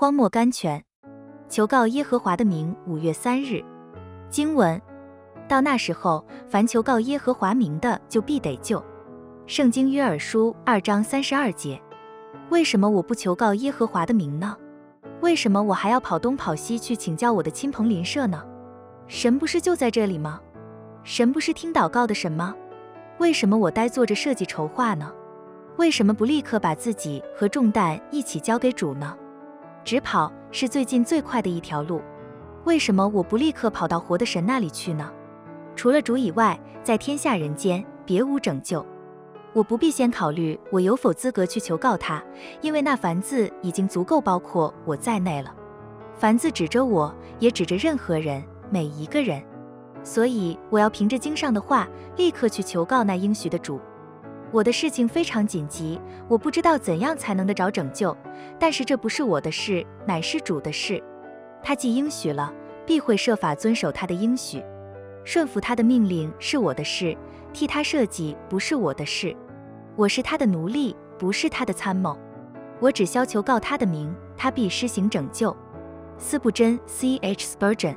荒漠甘泉，求告耶和华的名。五月三日，经文。到那时候，凡求告耶和华名的，就必得救。圣经约珥书二章三十二节。为什么我不求告耶和华的名呢？为什么我还要跑东跑西去请教我的亲朋邻舍呢？神不是就在这里吗？神不是听祷告的神吗？为什么我呆坐着设计筹划呢？为什么不立刻把自己和重担一起交给主呢？直跑是最近最快的一条路。为什么我不立刻跑到活的神那里去呢？除了主以外，在天下人间别无拯救。我不必先考虑我有否资格去求告他，因为那凡字已经足够包括我在内了。凡字指着我，也指着任何人，每一个人。所以我要凭着经上的话，立刻去求告那应许的主。我的事情非常紧急，我不知道怎样才能得着拯救。但是这不是我的事，乃是主的事。他既应许了，必会设法遵守他的应许。顺服他的命令是我的事，替他设计不是我的事。我是他的奴隶，不是他的参谋。我只要求告他的名，他必施行拯救。斯布真 C H Spurgeon。